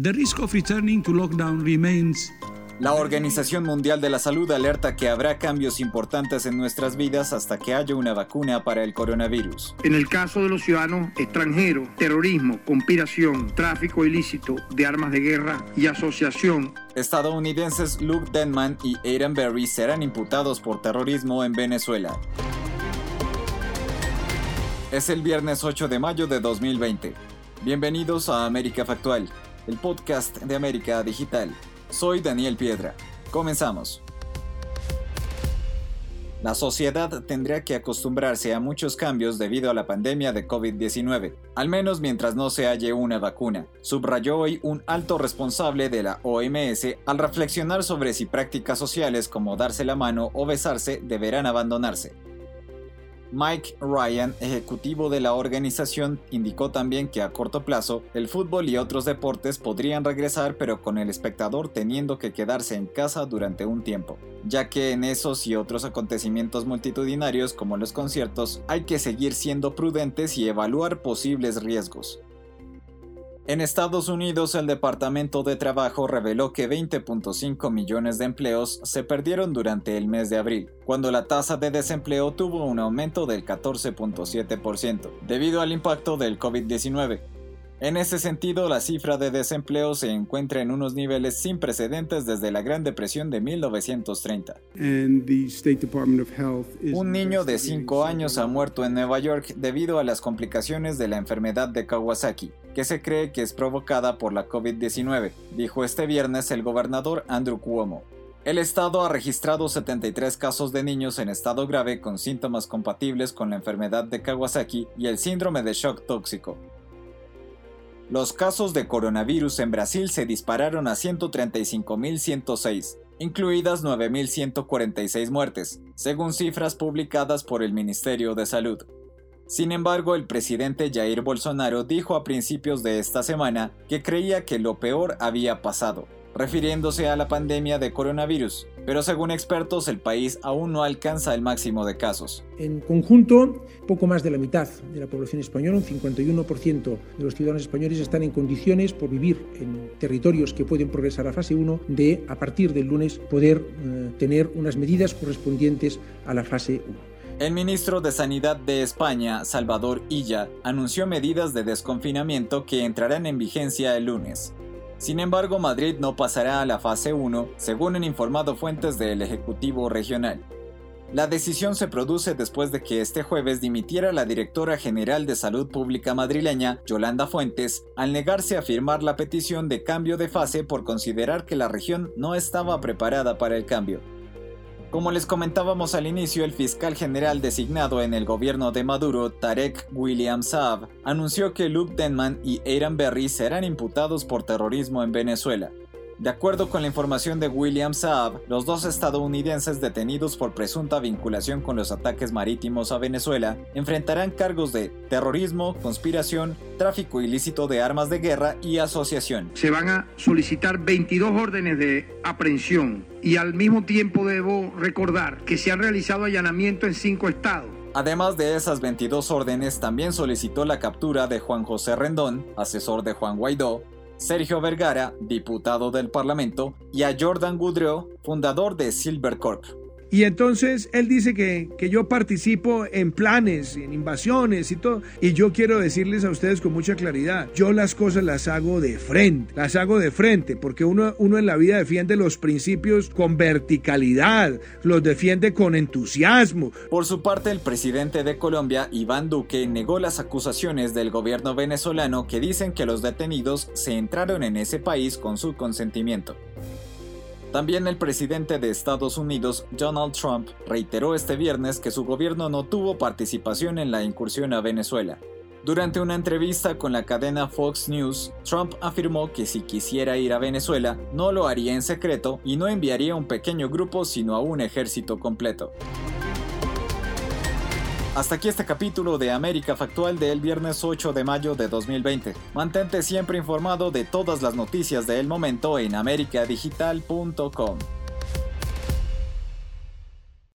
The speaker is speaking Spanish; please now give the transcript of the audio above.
The risk of returning to lockdown remains la Organización Mundial de la Salud alerta que habrá cambios importantes en nuestras vidas hasta que haya una vacuna para el coronavirus. En el caso de los ciudadanos extranjeros, terrorismo, conspiración, tráfico ilícito de armas de guerra y asociación. Estadounidenses Luke Denman y Aidan Berry serán imputados por terrorismo en Venezuela. Es el viernes 8 de mayo de 2020. Bienvenidos a América Factual, el podcast de América Digital. Soy Daniel Piedra. Comenzamos. La sociedad tendrá que acostumbrarse a muchos cambios debido a la pandemia de COVID-19, al menos mientras no se halle una vacuna, subrayó hoy un alto responsable de la OMS al reflexionar sobre si prácticas sociales como darse la mano o besarse deberán abandonarse. Mike Ryan, ejecutivo de la organización, indicó también que a corto plazo el fútbol y otros deportes podrían regresar pero con el espectador teniendo que quedarse en casa durante un tiempo, ya que en esos y otros acontecimientos multitudinarios como los conciertos hay que seguir siendo prudentes y evaluar posibles riesgos. En Estados Unidos, el Departamento de Trabajo reveló que 20.5 millones de empleos se perdieron durante el mes de abril, cuando la tasa de desempleo tuvo un aumento del 14.7%, debido al impacto del COVID-19. En ese sentido, la cifra de desempleo se encuentra en unos niveles sin precedentes desde la Gran Depresión de 1930. Un niño de 5 años ha muerto en Nueva York debido a las complicaciones de la enfermedad de Kawasaki, que se cree que es provocada por la COVID-19, dijo este viernes el gobernador Andrew Cuomo. El estado ha registrado 73 casos de niños en estado grave con síntomas compatibles con la enfermedad de Kawasaki y el síndrome de shock tóxico, los casos de coronavirus en Brasil se dispararon a 135.106, incluidas 9.146 muertes, según cifras publicadas por el Ministerio de Salud. Sin embargo, el presidente Jair Bolsonaro dijo a principios de esta semana que creía que lo peor había pasado, refiriéndose a la pandemia de coronavirus, pero según expertos el país aún no alcanza el máximo de casos. En conjunto, poco más de la mitad de la población española, un 51% de los ciudadanos españoles están en condiciones, por vivir en territorios que pueden progresar a fase 1, de a partir del lunes poder eh, tener unas medidas correspondientes a la fase 1. El ministro de Sanidad de España, Salvador Illa, anunció medidas de desconfinamiento que entrarán en vigencia el lunes. Sin embargo, Madrid no pasará a la fase 1, según han informado fuentes del Ejecutivo Regional. La decisión se produce después de que este jueves dimitiera la directora general de Salud Pública madrileña, Yolanda Fuentes, al negarse a firmar la petición de cambio de fase por considerar que la región no estaba preparada para el cambio. Como les comentábamos al inicio, el fiscal general designado en el gobierno de Maduro, Tarek William Saab, anunció que Luke Denman y Aaron Berry serán imputados por terrorismo en Venezuela. De acuerdo con la información de William Saab, los dos estadounidenses detenidos por presunta vinculación con los ataques marítimos a Venezuela enfrentarán cargos de terrorismo, conspiración, tráfico ilícito de armas de guerra y asociación. Se van a solicitar 22 órdenes de aprehensión y al mismo tiempo debo recordar que se han realizado allanamientos en cinco estados. Además de esas 22 órdenes, también solicitó la captura de Juan José Rendón, asesor de Juan Guaidó, Sergio Vergara, diputado del Parlamento, y a Jordan Goudreau, fundador de Silvercorp. Y entonces él dice que, que, yo participo en planes, en invasiones y todo. Y yo quiero decirles a ustedes con mucha claridad, yo las cosas las hago de frente, las hago de frente, porque uno, uno en la vida defiende los principios con verticalidad, los defiende con entusiasmo. Por su parte, el presidente de Colombia, Iván Duque, negó las acusaciones del gobierno venezolano que dicen que los detenidos se entraron en ese país con su consentimiento. También el presidente de Estados Unidos, Donald Trump, reiteró este viernes que su gobierno no tuvo participación en la incursión a Venezuela. Durante una entrevista con la cadena Fox News, Trump afirmó que si quisiera ir a Venezuela, no lo haría en secreto y no enviaría un pequeño grupo sino a un ejército completo. Hasta aquí este capítulo de América Factual del viernes 8 de mayo de 2020. Mantente siempre informado de todas las noticias del momento en americadigital.com.